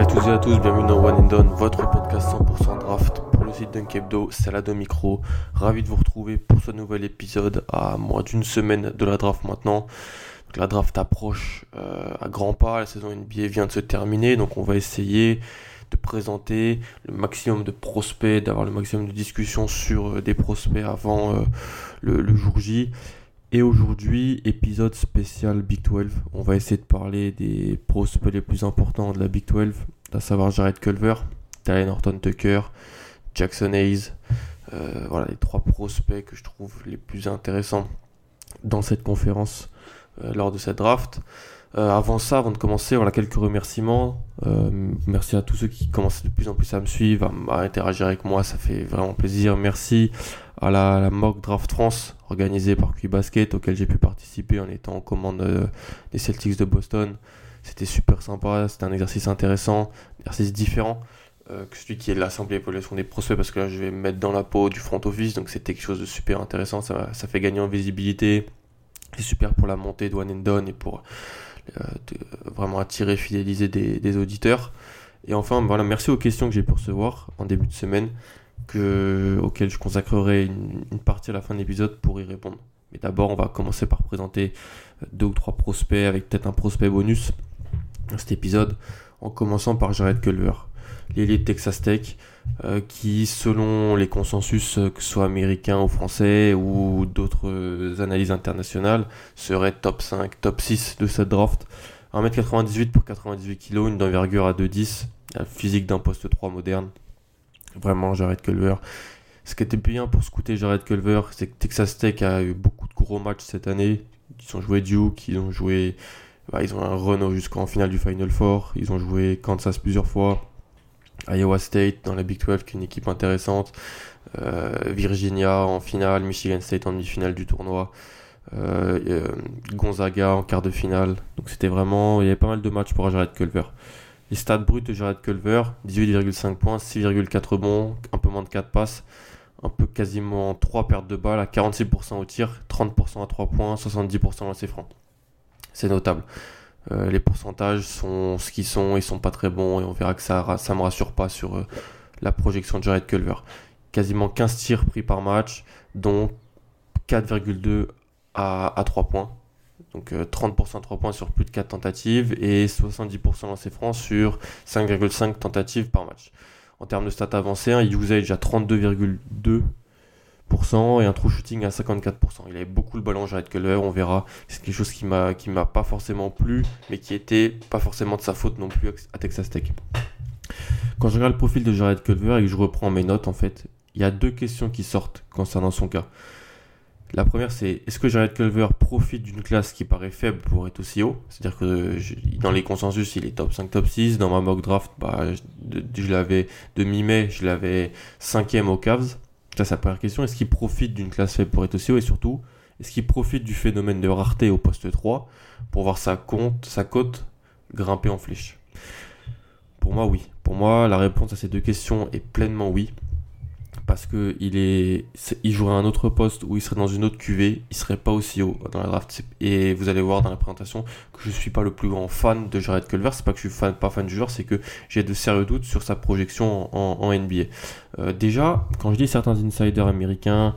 Salut à tous et à tous, bienvenue dans One and Done, votre podcast 100% draft pour le site Dunkebdo, c'est la Micro. Ravi de vous retrouver pour ce nouvel épisode à moins d'une semaine de la draft maintenant. La draft approche euh, à grands pas, la saison NBA vient de se terminer, donc on va essayer de présenter le maximum de prospects, d'avoir le maximum de discussions sur euh, des prospects avant euh, le jour J. Et aujourd'hui, épisode spécial Big 12. On va essayer de parler des prospects les plus importants de la Big 12, à savoir Jared Culver, Talen Horton Tucker, Jackson Hayes. Euh, voilà les trois prospects que je trouve les plus intéressants dans cette conférence euh, lors de cette draft. Euh, avant ça, avant de commencer, voilà quelques remerciements. Merci à tous ceux qui commencent de plus en plus à me suivre, à, interagir avec moi, ça fait vraiment plaisir. Merci à la, Mock Draft France organisée par Basket auquel j'ai pu participer en étant en commande des Celtics de Boston. C'était super sympa, c'était un exercice intéressant, un exercice différent euh, que celui qui est de la simple évaluation des prospects parce que là je vais me mettre dans la peau du front office donc c'était quelque chose de super intéressant, ça, ça fait gagner en visibilité, c'est super pour la montée de One and Done et pour euh, vraiment attirer, fidéliser des, des auditeurs. Et enfin, voilà, merci aux questions que j'ai pu recevoir en début de semaine, que, auxquelles je consacrerai une, une partie à la fin de l'épisode pour y répondre. Mais d'abord, on va commencer par présenter euh, deux ou trois prospects avec peut-être un prospect bonus cet épisode, en commençant par Jared Culver, de Texas Tech, euh, qui, selon les consensus, euh, que ce soit américains ou français ou d'autres euh, analyses internationales, serait top 5, top 6 de cette draft. 1m98 pour 98 kg, une d'envergure à 2,10, un physique d'un poste 3 moderne. Vraiment, Jared Culver. Ce qui était bien pour scouter Jared Culver, c'est que Texas Tech a eu beaucoup de gros matchs cette année. Ils ont joué Duke, ils ont joué. Bah, ils ont un run jusqu'en finale du Final Four. Ils ont joué Kansas plusieurs fois. Iowa State dans la Big 12, qui est une équipe intéressante. Euh, Virginia en finale, Michigan State en demi-finale du tournoi. Euh, euh, Gonzaga en quart de finale. Donc c'était vraiment, il y avait pas mal de matchs pour Jared Culver. Les stats bruts de Jared Culver, 18,5 points, 6,4 rebonds, un peu moins de 4 passes, un peu quasiment 3 pertes de balles, à 46% au tir, 30% à 3 points, 70% lancé franc. C'est notable. Euh, les pourcentages sont ce qu'ils sont, ils sont pas très bons et on verra que ça, ça me rassure pas sur euh, la projection de Jared Culver. Quasiment 15 tirs pris par match, dont 4,2 à, à 3 points. Donc euh, 30% à 3 points sur plus de 4 tentatives et 70% lancé franc sur 5,5 tentatives par match. En termes de stats avancés, un usage à 32,2% et un true shooting à 54%. Il avait beaucoup le ballon, Jared Culver, on verra. C'est quelque chose qui m'a m'a pas forcément plu, mais qui était pas forcément de sa faute non plus à Texas Tech. Quand je regarde le profil de Jared Culver et que je reprends mes notes, en fait, il y a deux questions qui sortent concernant son cas. La première, c'est est-ce que Jared Culver profite d'une classe qui paraît faible pour être aussi haut? C'est-à-dire que dans les consensus, il est top 5, top 6. Dans ma mock draft, bah, je, l'avais de mi-mai, je l'avais 5ème aux Cavs. C'est la première question. Est-ce qu'il profite d'une classe faible pour être aussi haut Et surtout, est-ce qu'il profite du phénomène de rareté au poste 3 pour voir sa, compte, sa cote grimper en flèche? Pour moi, oui. Pour moi, la réponse à ces deux questions est pleinement oui parce que il jouerait un autre poste où il serait dans une autre QV, il serait pas aussi haut dans la draft. Et vous allez voir dans la présentation que je suis pas le plus grand fan de Jared Culver. C'est pas que je suis pas fan du joueur, c'est que j'ai de sérieux doutes sur sa projection en NBA. Euh, déjà, quand je dis certains insiders américains,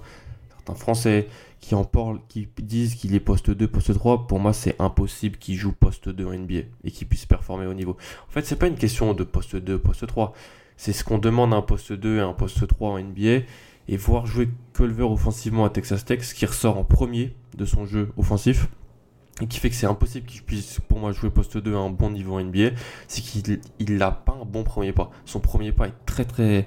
certains français qui en parlent, qui disent qu'il est poste 2, poste 3, pour moi c'est impossible qu'il joue poste 2 en NBA et qu'il puisse performer au niveau. En fait, c'est pas une question de poste 2, poste 3. C'est ce qu'on demande à un poste 2 et un poste 3 en NBA. Et voir jouer Culver offensivement à Texas Tech, ce qui ressort en premier de son jeu offensif, et qui fait que c'est impossible qu'il puisse, pour moi, jouer poste 2 à un bon niveau en NBA, c'est qu'il il n'a pas un bon premier pas. Son premier pas est très très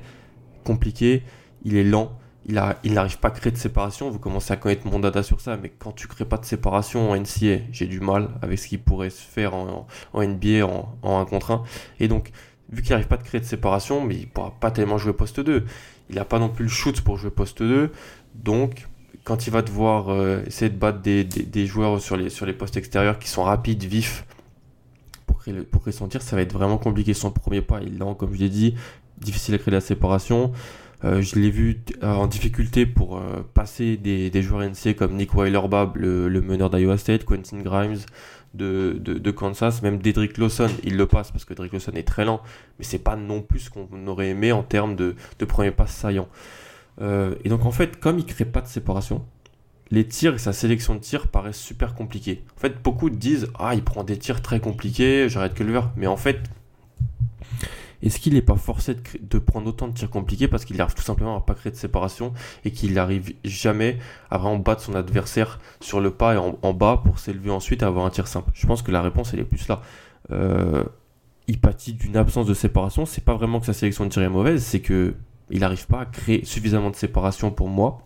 compliqué. il est lent, il, n'arrive pas à créer de séparation. Vous commencez à connaître mon data sur ça, mais quand tu crées pas de séparation en NCA, j'ai du mal avec ce qui pourrait se faire en, NBA en, en 1 contre 1. Et donc, vu qu'il n'arrive pas à créer de séparation, mais il pourra pas tellement jouer poste 2. Il n'a pas non plus le shoot pour jouer poste 2. Donc, quand il va devoir euh, essayer de battre des, joueurs sur les, postes extérieurs qui sont rapides, vifs, pour créer, pour ça va être vraiment compliqué. Son premier pas il est lent, comme je l'ai dit, difficile à créer la séparation. Euh, je l'ai vu euh, en difficulté pour passer des, des, joueurs NC comme Nick Weilerbab, le, le meneur d'Iowa State, Quentin Grimes de, de, Kansas, même Dedrick Lawson, il le passe parce que Dedrick Lawson est très lent, mais c'est pas non plus ce qu'on aurait aimé en termes de, de premier passe saillant. Euh, et donc en fait, comme il crée pas de séparation, les tirs et sa sélection de tirs paraissent super compliqués. En fait, beaucoup disent Ah, il prend des tirs très compliqués, j'arrête que le verre. Mais en fait, est-ce qu'il n'est pas forcé de, prendre autant de tirs compliqués parce qu'il arrive tout simplement à pas créer de séparation et qu'il n'arrive jamais à vraiment battre son adversaire sur le pas et en, bas pour s'élever ensuite et avoir un tir simple? Je pense que la réponse elle est plus là. Euh, il pâtit d'une absence de séparation. C'est pas vraiment que sa sélection de tir est mauvaise, c'est que il n'arrive pas à créer suffisamment de séparation pour moi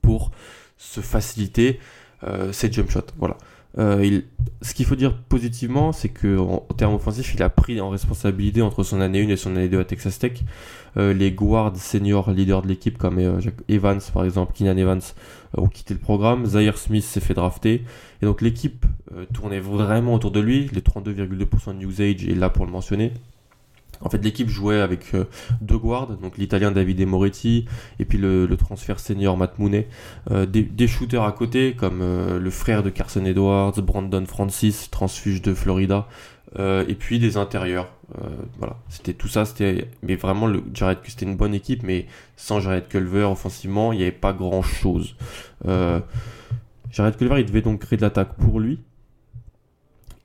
pour se faciliter euh, ses jump shots. Voilà. Euh, ce qu'il faut dire positivement, c'est qu'en en, termes offensifs, il a pris en responsabilité entre son année 1 et son année 2 à Texas Tech. Euh, les guards seniors leaders de l'équipe comme Evans par exemple, Keenan Evans ont quitté le programme. Zaire Smith s'est fait drafter. Et donc l'équipe tournait vraiment autour de lui. Les 32,2% de usage est là pour le mentionner. En fait, l'équipe jouait avec euh, deux guards, donc l'italien Davide Moretti et puis le, transfert senior Matt Mooney. Euh, des, shooters à côté, comme euh, le frère de Carson Edwards, Brandon Francis, transfuge de Florida, et puis des intérieurs. voilà, c'était tout ça. C'était, vraiment, le Jared, c'était une bonne équipe, mais sans Jared Culver offensivement, il n'y avait pas grand chose. Jared Culver, il devait donc créer de l'attaque pour lui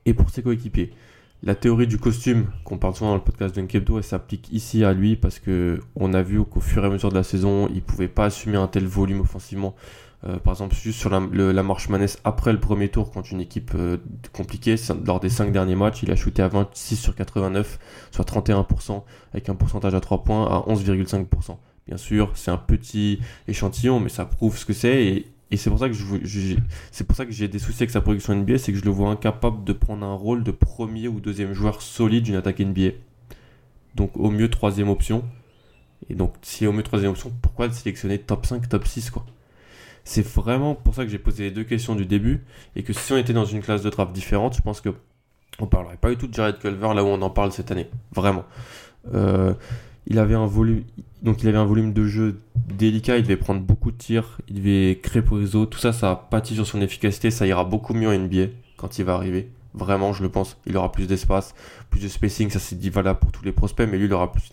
et pour ses coéquipiers. La théorie du costume, qu'on parle souvent dans le podcast de Nkebdo, elle s'applique ici à lui parce que on a vu qu'au fur et à mesure de la saison, il pouvait pas assumer un tel volume offensivement. Euh, par exemple, juste sur la, marche manesse après le premier tour, quand une équipe euh, compliquée, lors des 5 derniers matchs, il a shooté à 26 sur 89, soit 31%, avec un pourcentage à 3 points à 11,5%. Bien sûr, c'est un petit échantillon, mais ça prouve ce que c'est et et c'est pour ça que je, c'est pour ça que j'ai des soucis avec sa production NBA, c'est que je le vois incapable de prendre un rôle de premier ou deuxième joueur solide d'une attaque NBA. Donc au mieux troisième option. Et donc si au mieux troisième option, pourquoi le sélectionner top 5, top 6 quoi? C'est vraiment pour ça que j'ai posé les deux questions du début et que si on était dans une classe de draft différente, je pense que on parlerait pas du tout de Jared Culver là où on en parle cette année, vraiment. Euh, il avait un volume, de jeu délicat, il devait prendre beaucoup de tirs, il devait créer pour les autres, tout ça, ça a pâti sur son efficacité, ça ira beaucoup mieux en NBA quand il va arriver. Vraiment, je le pense. Il aura plus d'espace, plus de spacing, ça c'est dit valable pour tous les prospects, mais lui il aura plus,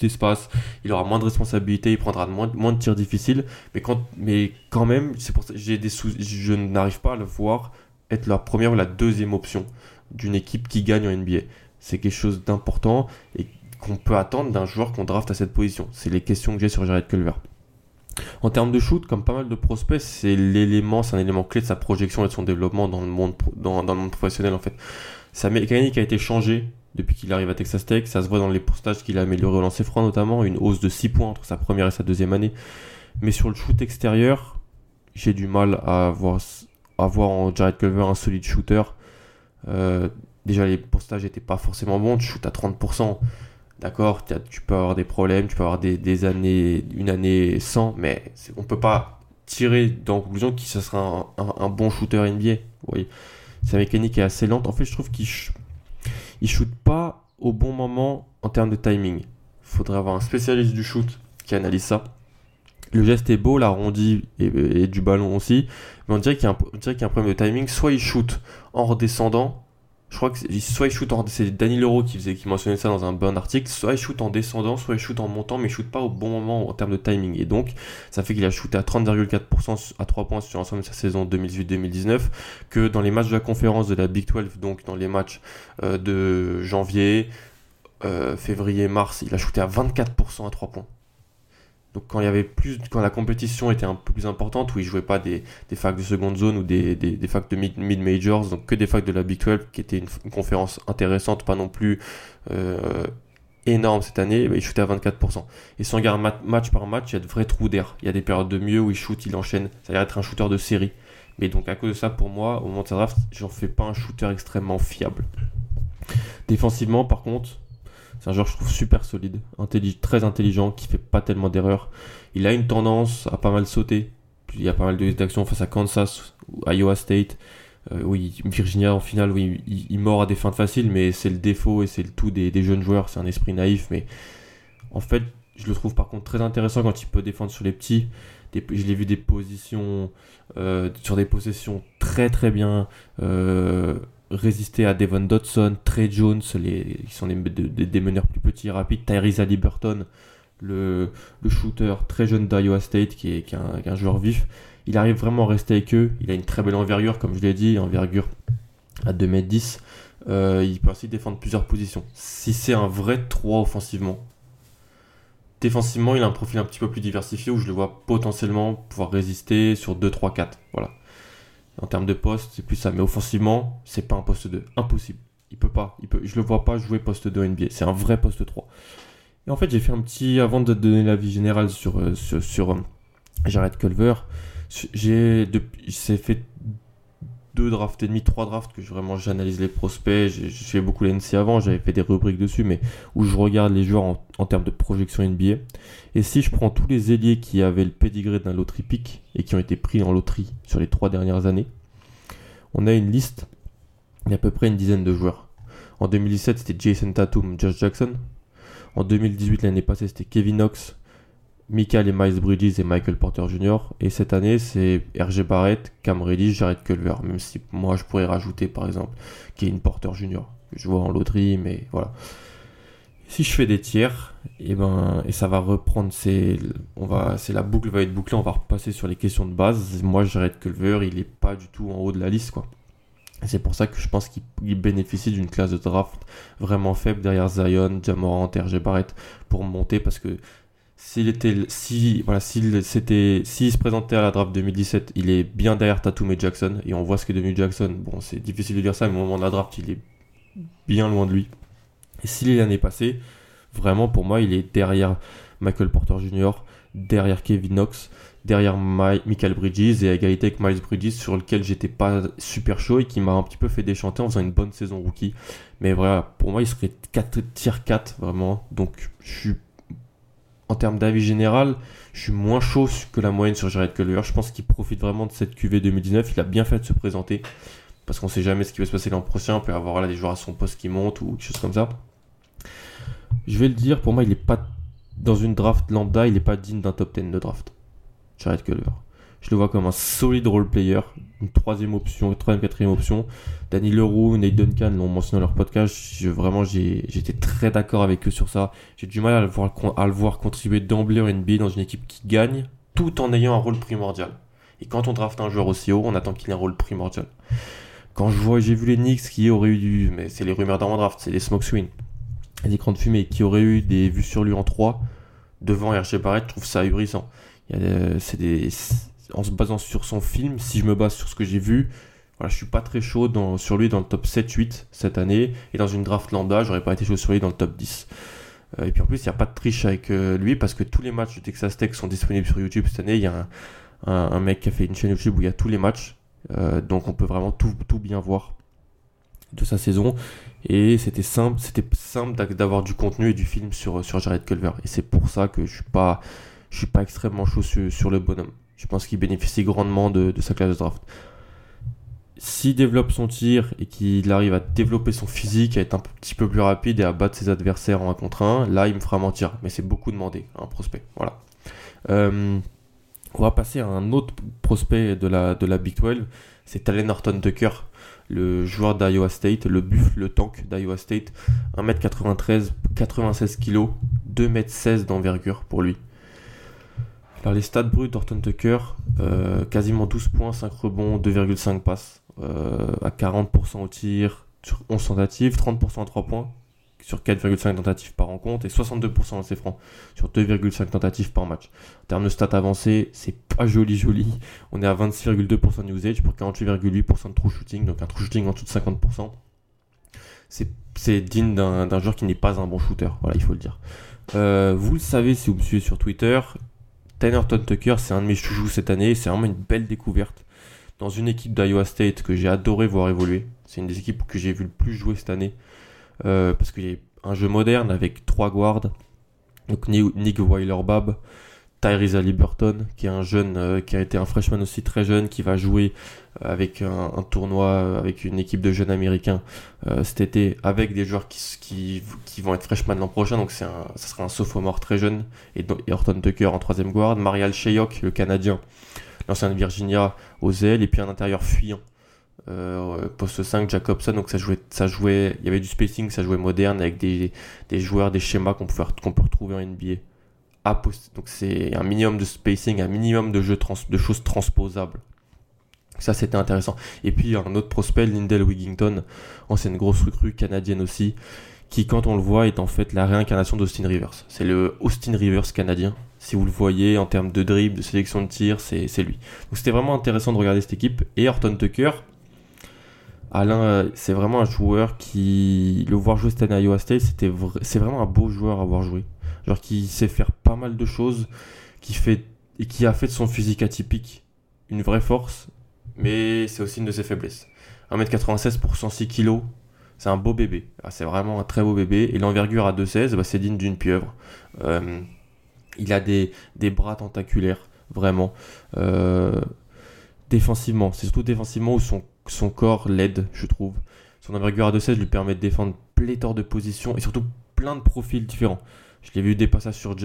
d'espace, il aura moins de responsabilités, il prendra moins, de tirs difficiles, mais quand, mais quand même, c'est pour ça j'ai des sous, je n'arrive pas à le voir être la première ou la deuxième option d'une équipe qui gagne en NBA. C'est quelque chose d'important et qu'on peut attendre d'un joueur qu'on draft à cette position C'est les questions que j'ai sur Jared Culver. En termes de shoot, comme pas mal de prospects, c'est l'élément, c'est un élément clé de sa projection et de son développement dans le monde, professionnel en fait. Sa mécanique a été changée depuis qu'il arrive à Texas Tech. Ça se voit dans les postages qu'il a amélioré au lancer franc notamment, une hausse de 6 points entre sa première et sa deuxième année. Mais sur le shoot extérieur, j'ai du mal à voir, à en Jared Culver un solide shooter. Euh, déjà les postages n'étaient pas forcément bons, tu shoot à 30%. D'accord, tu peux avoir des problèmes, tu peux avoir des, années, une année sans, mais on peut pas tirer dans conclusion qu'il ce sera un, bon shooter NBA. Oui, sa mécanique est assez lente. En fait, je trouve qu'il il shoot pas au bon moment en termes de timing. Faudrait avoir un spécialiste du shoot qui analyse ça. Le geste est beau, l'arrondi et, et, du ballon aussi, mais on dirait qu'il y, y, a un problème de timing. Soit il shoot en redescendant, je crois que soit il shoot en c'est Danny Leroux qui mentionnait ça dans un bon article soit il shoot en descendant soit il shoot en montant mais il shoot pas au bon moment en termes de timing. Et donc ça fait qu'il a shooté à 30,4% à 3 points sur l'ensemble de sa saison 2018-2019 que dans les matchs de la conférence de la Big 12 donc dans les matchs euh, de janvier euh, février mars il a shooté à 24% à 3 points donc quand la compétition était un peu plus importante, où ils jouaient pas des, des facs de seconde zone ou des, des, facs de mid, majors, donc que des facs de la Big 12, qui était une, conférence intéressante, pas non plus euh, énorme cette année, il shootait à 24%. Et si on regarde match par match, il y a de vrais trous d'air. Il y a des périodes de mieux où il shoot, il enchaîne. Ça a l'air d'être un shooter de série. Mais donc à cause de ça, pour moi, au moment de sa draft, j'en fais pas un shooter extrêmement fiable. Défensivement, par contre, un joueur je trouve super solide, très intelligent, qui fait pas tellement d'erreurs. Il a une tendance à pas mal sauter. Il y a pas mal d'actions face à Kansas Iowa State. Euh, Virginia en finale, oui, il, mord à des fins faciles, mais c'est le défaut et c'est le tout des, jeunes joueurs. C'est un esprit naïf, mais en fait, je le trouve par contre très intéressant quand il peut défendre sur les petits. je l'ai vu des positions, euh, sur des possessions très très bien. Euh, résister à Devon Dodson, Trey Jones, qui sont des, meneurs plus petits et rapides, Tyrese Liberton, le, shooter très jeune d'Iowa State qui est, un, joueur vif. Il arrive vraiment à rester avec eux. Il a une très belle envergure, comme je l'ai dit, envergure à 2m10. Euh, il peut aussi défendre plusieurs positions. Si c'est un vrai 3 offensivement, défensivement, il a un profil un petit peu plus diversifié où je le vois potentiellement pouvoir résister sur 2, 3, 4. Voilà. En termes de poste, c'est plus ça. Mais offensivement, c'est pas un poste 2. Impossible. Il peut pas. Il peut, je le vois pas jouer poste 2 NBA. C'est un vrai poste 3. Et en fait, j'ai fait un petit. Avant de donner l'avis général sur, euh, sur, euh, Jared Culver, j'ai fait deux drafts et demi, trois drafts que je, vraiment j'analyse les prospects. J'ai fait beaucoup l'NC avant, j'avais fait des rubriques dessus, mais où je regarde les joueurs en, termes de projection NBA. Et si je prends tous les ailiers qui avaient le pedigree d'un loterie pick et qui ont été pris en loterie sur les trois dernières années, on a une liste, il y a à peu près une dizaine de joueurs. En 2017, c'était Jason Tatum, Josh Jackson. En 2018, l'année passée, c'était Kevin Knox, Michael et Miles Bridges et Michael Porter Jr. Et cette année, c'est RG Barrett, Cam Reddish, Jared Culver. Même si moi, je pourrais rajouter, par exemple, Kevin Porter Jr. que je vois en loterie, mais voilà. Si je fais des tiers, et eh ben, et ça va reprendre, c'est, on va, la boucle va être bouclée, on va repasser sur les questions de base. Moi, Jared Culver, il est pas du tout en haut de la liste, quoi. C'est pour ça que je pense qu'il bénéficie d'une classe de draft vraiment faible derrière Zion, Jamorant, RG Barrett pour monter parce que s'il était, si, voilà, s'il s'était, s'il se présentait à la draft 2017, il est bien derrière Tatum et Jackson, et on voit ce qu'est devenu Jackson. Bon, c'est difficile de dire ça, mais au moment de la draft, il est bien loin de lui. Et s'il est l'année passée, vraiment pour moi, il est derrière Michael Porter Jr., derrière Kevin Knox, derrière Michael Bridges et à égalité avec Miles Bridges sur lequel j'étais pas super chaud et qui m'a un petit peu fait déchanter en faisant une bonne saison rookie. Mais voilà, pour moi, il serait 4, tier 4 vraiment. Donc je suis en termes d'avis général, je suis moins chaud que la moyenne sur Jared Culver. Je pense qu'il profite vraiment de cette QV 2019. Il a bien fait de se présenter parce qu'on sait jamais ce qui va se passer l'an prochain. On peut avoir là des joueurs à son poste qui montent ou quelque chose comme ça. Je vais le dire, pour moi, il n'est pas dans une draft lambda, il n'est pas digne d'un top 10 de draft. Jared Culver. Je le vois comme un solide role player, une troisième option, une troisième, quatrième option. Danny Leroux, Nate Duncan l'ont mentionné dans leur podcast. Vraiment, j'étais très d'accord avec eux sur ça. J'ai du mal à le voir, contribuer d'emblée en NBA dans une équipe qui gagne, tout en ayant un rôle primordial. Et quand on draft un joueur aussi haut, on attend qu'il ait un rôle primordial. Quand je vois, j'ai vu les Knicks qui auraient eu du, mais c'est les rumeurs d'avant draft, c'est les smoke swing, les écrans de fumée qui auraient eu des vues sur lui en 3 devant RG Barrett, je trouve ça ahurissant. C'est des, en se basant sur son film, si je me base sur ce que j'ai vu, voilà, je suis pas très chaud sur lui dans le top 7-8 cette année. Et dans une draft lambda, j'aurais pas été chaud sur lui dans le top 10. Euh, et puis en plus, il n'y a pas de triche avec euh, lui parce que tous les matchs de Texas Tech sont disponibles sur YouTube cette année. Il y a un, mec qui a fait une chaîne YouTube où il y a tous les matchs. Euh, donc on peut vraiment tout, bien voir de sa saison. Et c'était simple, c'était simple d'avoir du contenu et du film sur, Jared Culver. Et c'est pour ça que je suis suis pas extrêmement chaud sur le bonhomme. Je pense qu'il bénéficie grandement de, sa classe de draft. S'il développe son tir et qu'il arrive à développer son physique, à être un petit peu plus rapide et à battre ses adversaires en 1 contre 1, là il me fera mentir. Mais c'est beaucoup demandé, un prospect. Voilà. Euh, on va passer à un autre prospect de la, de Big 12. C'est Talen Horton Tucker, le joueur d'Iowa State, le buffle, le tank d'Iowa State. 1m93, 96 kg, 2m16 d'envergure pour lui. Alors les stats bruts d'Orton Tucker, euh, quasiment 12 points, 5 rebonds, 2,5 passes, euh, à 40% au tir, sur 11 tentatives, 30% à 3 points, sur 4,5 tentatives par rencontre, et 62% à ses francs, sur 2,5 tentatives par match. En termes de stats avancés, c'est pas joli joli. On est à 26,2% de usage pour 48,8% de true shooting, donc un true shooting en dessous de 50%. c'est digne d'un joueur qui n'est pas un bon shooter. Voilà, il faut le dire. Euh, vous le savez si vous me suivez sur Twitter, Tanner Tucker, c'est un de mes chouchous cette année. C'est vraiment une belle découverte dans une équipe d'Iowa State que j'ai adoré voir évoluer. C'est une des équipes que j'ai vu le plus jouer cette année. Euh, parce qu'il y a un jeu moderne avec trois guards. Donc Nick Weiler-Bab, Tyrese Liberton, qui est un jeune, euh, qui a été un freshman aussi très jeune, qui va jouer euh, avec un, tournoi, euh, avec une équipe de jeunes américains cet été, avec des joueurs qui, vont être freshmen l'an prochain, donc c'est ça sera un sophomore très jeune, et, Horton Tucker en troisième guard, Marial Shayok, le Canadien, l'ancien de Virginia aux ailes, et puis un intérieur fuyant. poste 5 Jacobson. Donc ça jouait ça jouait il y avait du spacing ça jouait moderne avec des, des joueurs des schémas qu'on qu'on peut retrouver en NBA donc c'est un minimum de spacing, un minimum de, jeux de choses transposables. Ça c'était intéressant. Et puis un autre prospect, Lindell Wigington, ancienne grosse recrue canadienne aussi, qui quand on le voit est en fait la réincarnation d'Austin Rivers. C'est le Austin Rivers canadien. Si vous le voyez en termes de dribble, de sélection de tir, c'est lui. Donc c'était vraiment intéressant de regarder cette équipe. Et Horton Tucker, Alain, euh, c'est vraiment un joueur qui, le voir jouer cette année à Iowa State, c'est vraiment un beau joueur à voir jouer genre qui sait faire pas mal de choses, qui fait et qui a fait de son physique atypique une vraie force, mais c'est aussi une de ses faiblesses. 1m96 pour 106 kg, c'est un beau bébé. Ah, c'est vraiment un très beau bébé. Et l'envergure à 2,16, bah, c'est digne d'une pieuvre. Euh, il a des, des, bras tentaculaires, vraiment. Euh, défensivement, c'est surtout défensivement où son, son corps l'aide, je trouve. Son envergure à 2,16 lui permet de défendre pléthore de positions et surtout plein de profils différents. Je l'ai vu des passages sur,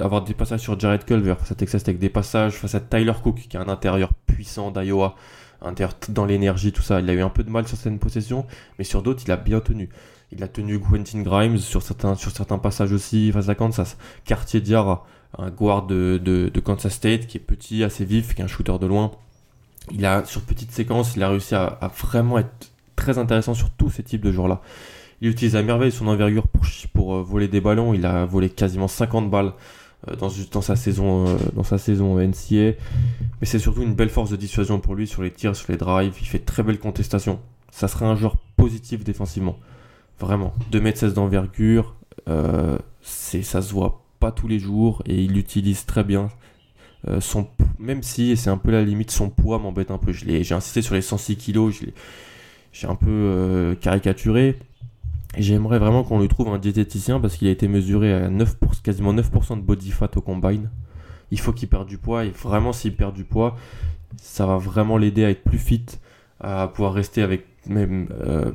avoir des passages sur Jared Culver face à Texas Tech, des passages face à Tyler Cook, qui a un intérieur puissant d'Iowa, intérieur dans l'énergie, tout ça. Il a eu un peu de mal sur certaines possessions, mais sur d'autres, il a bien tenu. Il a tenu Quentin Grimes sur certains, sur certains passages aussi face à Kansas. Cartier Diarra, un guard de, de, Kansas State qui est petit, assez vif, qui est un shooter de loin. Il a, sur petite séquence, il a réussi à, à vraiment être très intéressant sur tous ces types de joueurs-là. Il utilise à merveille son envergure pour, euh, voler des ballons. Il a volé quasiment 50 balles euh, dans, sa saison, euh, dans NCA. Mais c'est surtout une belle force de dissuasion pour lui sur les tirs, sur les drives. Il fait très belle contestation. Ça serait un joueur positif défensivement. Vraiment. 2m16 d'envergure. ça se voit pas tous les jours et il l'utilise très bien. son, même si, c'est un peu la limite, son poids m'embête un peu. j'ai insisté sur les 106 kg, j'ai un peu caricaturé. J'aimerais vraiment qu'on lui trouve un diététicien parce qu'il a été mesuré à 9 quasiment 9% de body fat au combine. Il faut qu'il perde du poids et vraiment s'il perd du poids, ça va vraiment l'aider à être plus fit, à pouvoir rester avec même euh,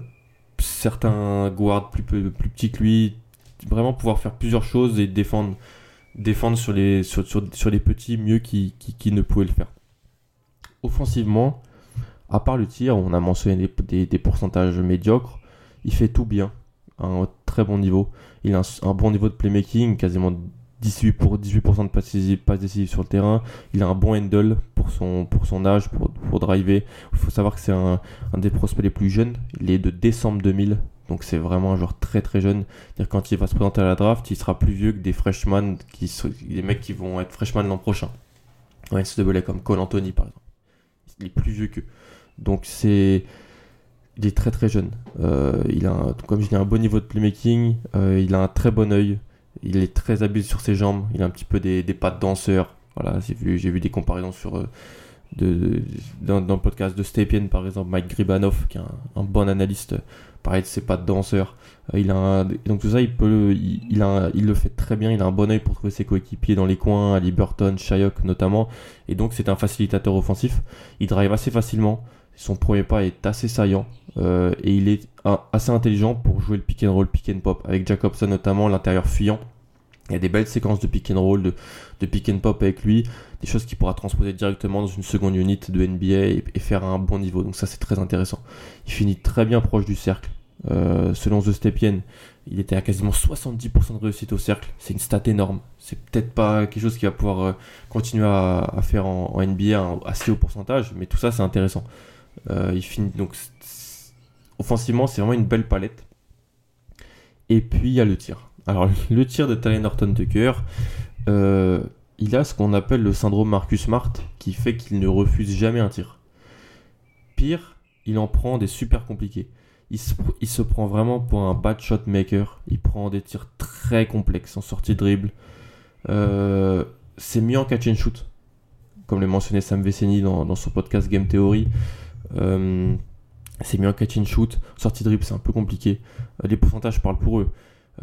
certains guards plus, petits que lui, vraiment pouvoir faire plusieurs choses et défendre, sur, les, petits mieux qui, ne pouvaient le faire. Offensivement, à part le tir, on a mentionné des pourcentages médiocres, il fait tout bien un très bon niveau. Il a un, bon niveau de playmaking, quasiment 18%, pour, 18 de passes décisives, sur le terrain. Il a un bon handle pour son, pour son âge, pour, pour driver. Il faut savoir que c'est un, des prospects les plus jeunes. Il est de décembre 2000. Donc c'est vraiment un joueur très très jeune. dire quand il va se présenter à la draft, il sera plus vieux que des freshmen, qui, des mecs qui vont être freshmen l'an prochain. En NCAA comme Cole Anthony par exemple. Il est plus vieux qu'eux. Donc c'est il est très très jeune. Euh, il a, comme je dis, un bon niveau de playmaking. Euh, il a un très bon œil. Il est très habile sur ses jambes. Il a un petit peu des, des pas de danseur. Voilà, j'ai vu, vu des comparaisons sur euh, de, dans, le podcast de Stepien par exemple, Mike Gribanov, qui est un, bon analyste. Pareil, c'est pas de danseur. il a donc tout ça, il peut, il, il le fait très bien. Il a un bon œil pour trouver ses coéquipiers dans les coins, Ali Burton, Shayok notamment. Et donc c'est un facilitateur offensif. Il drive assez facilement. Son premier pas est assez saillant euh, et il est assez intelligent pour jouer le pick and roll, pick and pop avec Jacobson notamment, l'intérieur fuyant. Il y a des belles séquences de pick and roll, de, pick and pop avec lui, des choses qu'il pourra transposer directement dans une seconde unit de NBA et, faire à un bon niveau. Donc ça c'est très intéressant. Il finit très bien proche du cercle. Euh, selon The Stepien, il était à quasiment 70% de réussite au cercle. C'est une stat énorme. C'est peut-être pas quelque chose qu'il va pouvoir euh, continuer à, faire en, NBA à assez haut pourcentage, mais tout ça c'est intéressant. Euh, il finit donc offensivement, c'est vraiment une belle palette. Et puis il y a le tir. Alors le tir de Talen Norton Tucker, euh, il a ce qu'on appelle le syndrome Marcus Smart, qui fait qu'il ne refuse jamais un tir. Pire, il en prend des super compliqués. il se, prend vraiment pour un bad shot maker. Il prend des tirs très complexes en sortie dribble. Euh, c'est mieux en catch and shoot, comme l'a mentionné Sam Veceni dans, son podcast Game Theory. Euh, c'est mieux en catch and shoot. Sortie de dribble, c'est un peu compliqué. les pourcentages parlent pour eux.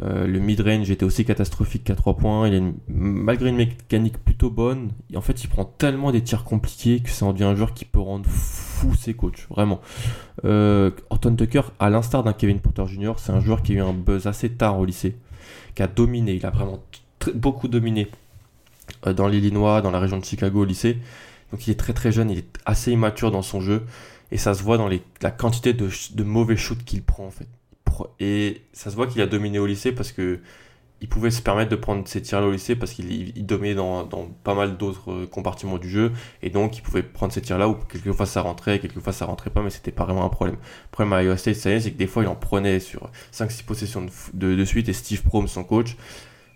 Euh, le mid-range était aussi catastrophique qu'à 3 points. Malgré une mécanique plutôt bonne, en fait, il prend tellement des tirs compliqués que ça en devient un joueur qui peut rendre fou ses coachs. Vraiment. Euh, Horton Tucker, à l'instar d'un Kevin Porter Jr., c'est un joueur qui a eu un buzz assez tard au lycée, qui a dominé. Il a vraiment beaucoup dominé euh, dans l'Illinois, dans la région de Chicago au lycée. Donc il est très très jeune, il est assez immature dans son jeu. Et ça se voit dans la quantité de, mauvais shoots qu'il prend en fait. Et ça se voit qu'il a dominé au lycée parce que il pouvait se permettre de prendre ses tirs au lycée parce qu'il dominait dans, pas mal d'autres euh, compartiments du jeu et donc il pouvait prendre ces tirs là où quelquefois ça rentrait, quelquefois ça rentrait pas mais c'était pas vraiment un problème. Le problème à Iowa State c'est que des fois il en prenait sur 5-6 possessions de, suite et Steve Prohm son coach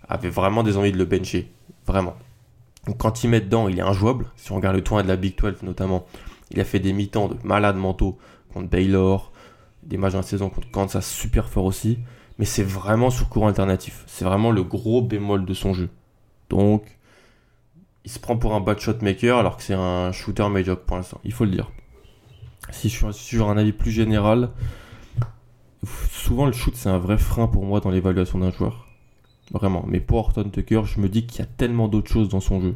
avait vraiment des envies de le bencher, vraiment. Donc quand il met dedans il est injouable, si on regarde le tournoi de la Big 12 notamment, il a fait des mi-temps de malades mentaux contre Baylor, des matchs dans la saison contre Kansas super fort aussi, mais c'est vraiment sur courant alternatif. C'est vraiment le gros bémol de son jeu. Donc, il se prend pour un bad shot maker alors que c'est un shooter médiocre pour l'instant, il faut le dire. Si je suis sur un avis plus général, souvent le shoot c'est un vrai frein pour moi dans l'évaluation d'un joueur. Vraiment. Mais pour Horton Tucker, je me dis qu'il y a tellement d'autres choses dans son jeu.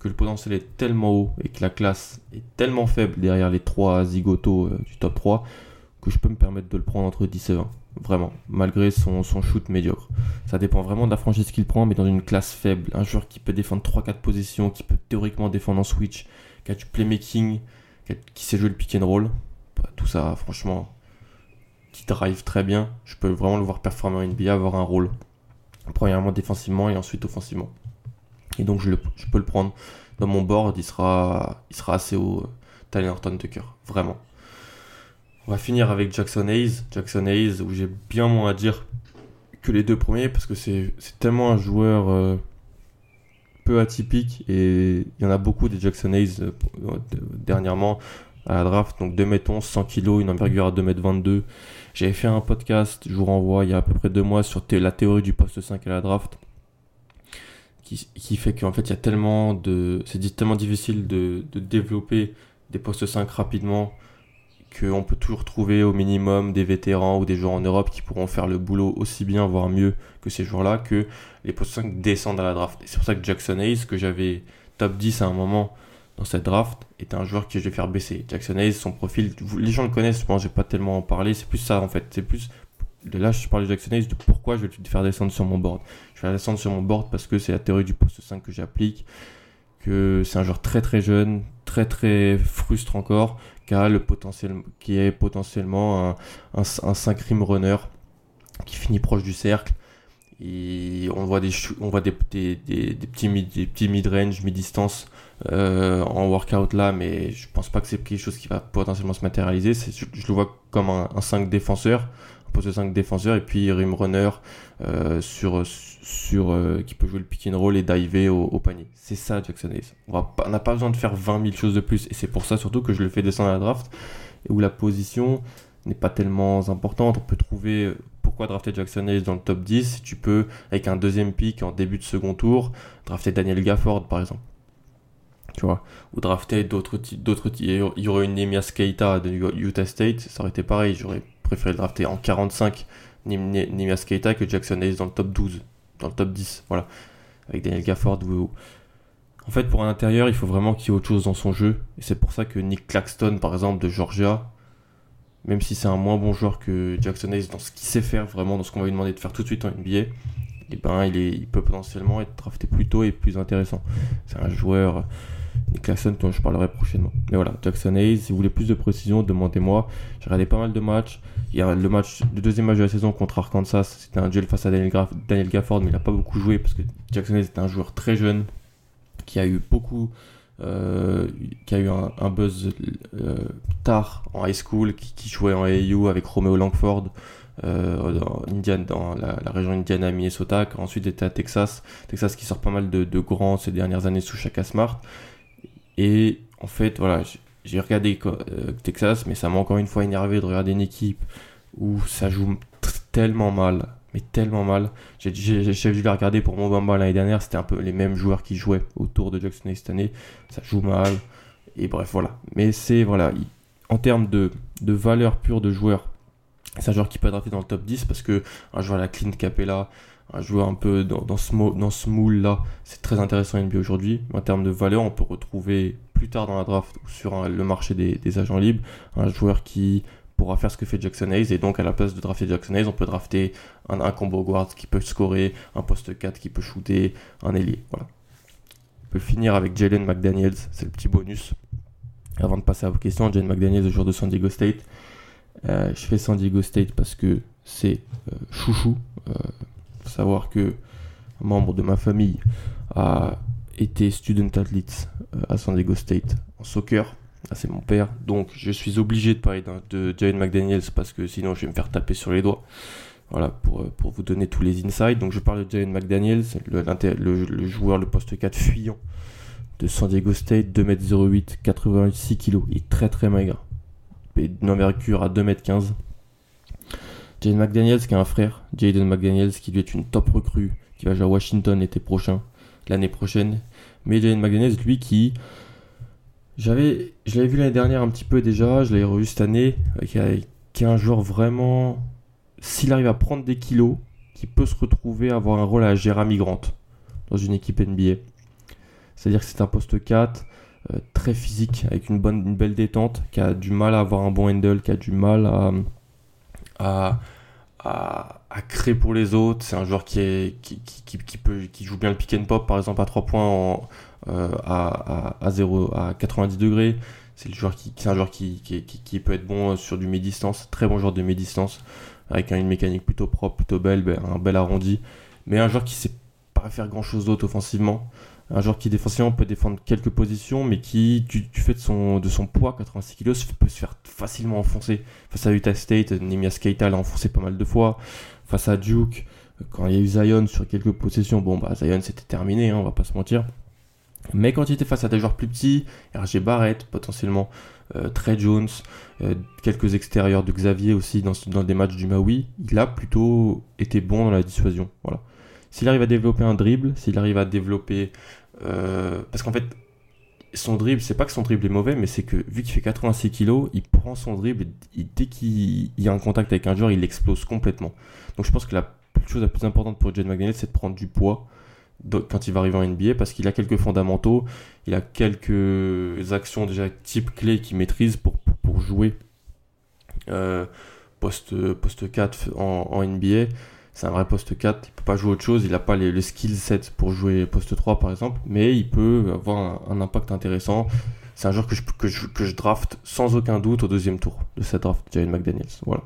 Que le potentiel est tellement haut et que la classe est tellement faible derrière les trois zigotos euh, du top 3 que je peux me permettre de le prendre entre 10 et 20. Vraiment, malgré son, shoot médiocre. Ça dépend vraiment de la franchise qu'il prend, mais dans une classe faible. Un joueur qui peut défendre 3-4 positions, qui peut théoriquement défendre en switch, qui a du playmaking, qui, sait jouer le pick and roll. Bah, tout ça, franchement, qui drive très bien. Je peux vraiment le voir performer en NBA, avoir un rôle. Premièrement défensivement et ensuite offensivement. Et donc je, peux le prendre dans mon board, il sera, il sera assez haut, euh, Tyler Horton Tucker. Vraiment. On va finir avec Jackson Hayes. Jackson Hayes, où j'ai bien moins à dire que les deux premiers, parce que c'est tellement un joueur euh, peu atypique, et il y en a beaucoup des Jackson Hayes euh, dernièrement à la draft. Donc 2 m 11, 100 kg, une envergure à 2 m 22. J'avais fait un podcast, je vous renvoie, il y a à peu près deux mois, sur la théorie du poste 5 à la draft. Qui, fait qu'en fait, il y a tellement de. C'est tellement difficile de, développer des postes 5 rapidement qu'on peut toujours trouver au minimum des vétérans ou des joueurs en Europe qui pourront faire le boulot aussi bien, voire mieux que ces joueurs-là, que les postes 5 descendent à la draft. C'est pour ça que Jackson Hayes, que j'avais top 10 à un moment dans cette draft, est un joueur que je vais faire baisser. Jackson Hayes, son profil, les gens le connaissent, je pense, je vais pas tellement en parler, c'est plus ça en fait. C'est plus, là je parle de Hayes, de pourquoi je vais le faire descendre sur mon board? Je vais le descendre sur mon board parce que c'est la théorie du poste 5 que j'applique, que c'est un joueur très très jeune, très très frustre encore, le potentiel, qui est potentiellement un, un, 5 rim runner qui finit proche du cercle. Et on voit des, on voit des, des, petits mid, des petits mid-range, mid-distance euh, en workout là, mais je pense pas que c'est quelque chose qui va potentiellement se matérialiser. Je, je, le vois comme un, un 5 défenseur, un poste de 5 défenseur, et puis rim runner euh, sur, sur, euh, qui peut jouer le pick and roll et diver au, panier. C'est ça Jackson Hayes. On n'a pas besoin de faire 20 000 choses de plus. Et c'est pour ça surtout que je le fais descendre à la draft, où la position n'est pas tellement importante. On peut trouver euh, pourquoi drafter Jackson Hayes dans le top 10 tu peux, avec un deuxième pick en début de second tour, drafter Daniel Gafford par exemple. Tu vois, ou drafter d'autres d'autres Il y aurait une Nemias Keita de Utah State, ça aurait été pareil. J'aurais préféré le drafter en 45 Nemias Keita que Jackson Hayes dans le top 12 dans le top 10. Voilà. Avec Daniel Gafford. En fait, pour un intérieur, il faut vraiment qu'il y ait autre chose dans son jeu. Et c'est pour ça que Nick Claxton, par exemple, de Georgia, même si c'est un moins bon joueur que Jackson Hayes dans ce qu'il sait faire, vraiment dans ce qu'on va lui demander de faire tout de suite en NBA, et eh ben, il, est, il peut potentiellement être drafté plus tôt et plus intéressant. C'est un joueur Nick Claxton dont je parlerai prochainement. Mais voilà, Jackson Hayes, si vous voulez plus de précision, demandez-moi. J'ai regardé pas mal de matchs. Il y a le match, le deuxième match de la saison contre Arkansas, c'était un duel face à Daniel, Daniel Gafford, mais il n'a pas beaucoup joué parce que Jackson Hayes était un joueur très jeune qui a eu beaucoup, euh, qui a eu un, buzz euh, tard en high school, qui, jouait en AAU avec Romeo Langford. Euh, dans, dans la, région Indiana Minnesota, qui ensuite était à Texas. Texas qui sort pas mal de, de grands ces dernières années sous Chaka Smart. Et en fait, voilà, j'ai regardé euh, Texas, mais ça m'a encore une fois énervé de regarder une équipe où ça joue tellement mal, mais tellement mal. J'ai dû la regarder pour mon Bamba l'année dernière, c'était un peu les mêmes joueurs qui jouaient autour de Jackson cette année. Ça joue mal, et bref, voilà. Mais c'est, voilà, en termes de, valeur pure de joueur, c'est un joueur qui peut être dans le top 10 parce que un joueur à la Clint Capella, un joueur un peu dans, ce, dans ce moule là, c'est très intéressant NBA aujourd'hui. En termes de valeur, on peut retrouver plus tard dans la draft ou sur le marché des, agents libres un joueur qui pourra faire ce que fait Jackson Hayes et donc à la place de drafter Jackson Hayes, on peut drafter un, combo guard qui peut scorer, un poste 4 qui peut shooter, un ailier. Voilà. On peut finir avec Jalen McDaniels, c'est le petit bonus. Avant de passer à vos questions, Jalen McDaniels, le joueur de San Diego State. Euh, je fais San Diego State parce que c'est euh, chouchou. Euh, savoir que un membre de ma famille a été student athlete à San Diego State en soccer. Ah, c'est mon père. Donc je suis obligé de parler de Jalen McDaniels parce que sinon je vais me faire taper sur les doigts. Voilà, pour, pour vous donner tous les insights. Donc je parle de Jalen McDaniels, le, joueur, le poste 4 fuyant de San Diego State, 2m08, 86 kg. Il est très très maigre d'une envergure à 2m15. Jaden McDaniels qui a un frère, Jaden McDaniels qui lui est une top recrue, qui va jouer à Washington l'été prochain, l'année prochaine. Mais Jaden McDaniels, lui qui... J'avais, je l'avais vu l'année dernière un petit peu déjà, je l'avais revu cette année, qui, est un joueur vraiment... S'il arrive à prendre des kilos, qui peut se retrouver à avoir un rôle à Jeremy Grant dans une équipe NBA. C'est-à-dire que c'est un poste 4, euh, très physique, avec une, bonne, une belle détente, qui a du mal à avoir un bon handle, qui a du mal à, à, créer pour les autres. C'est un joueur qui, est, qui, qui, peut, qui joue bien le pick and pop, par exemple, à 3 points euh, à, à, 0, à 90 degrés. C'est, joueur qui, un joueur qui, qui, peut être bon sur du mi-distance, très bon joueur de mi-distance, avec une mécanique plutôt propre, plutôt belle, ben, un bel arrondi. Mais un joueur qui sait pas faire grand chose d'autre offensivement un joueur qui défensivement peut défendre quelques positions, mais qui, du, fait de son, de son poids, 86 kg, peut se faire facilement enfoncer. Face à Utah State, Nemias Keita l'a enfoncé pas mal de fois. Face à Duke, quand il y a eu Zion sur quelques possessions, bon, bah Zion c'était terminé, hein, on va pas se mentir. Mais quand il était face à des joueurs plus petits, RG Barrett potentiellement, euh, Trey Jones, euh, quelques extérieurs de Xavier aussi dans, dans des matchs du Maui, il a plutôt été bon dans la dissuasion. S'il arrive à développer un dribble, s'il arrive à développer euh, parce qu'en fait, son dribble, c'est pas que son dribble est mauvais, mais c'est que vu qu'il fait 86 kg, il prend son dribble et dès qu'il y a un contact avec un joueur, il explose complètement. Donc je pense que la chose la plus importante pour Jane McDaniel, c'est de prendre du poids quand il va arriver en NBA parce qu'il a quelques fondamentaux, il a quelques actions déjà type clé qu'il maîtrise pour, pour, jouer euh, poste, poste 4 en, en NBA c'est un vrai poste 4, il peut pas jouer autre chose, il n'a pas les, skill set pour jouer poste 3 par exemple, mais il peut avoir un, impact intéressant. C'est un joueur que je, que, je, que je, draft sans aucun doute au deuxième tour de cette draft, Jalen McDaniels. Voilà.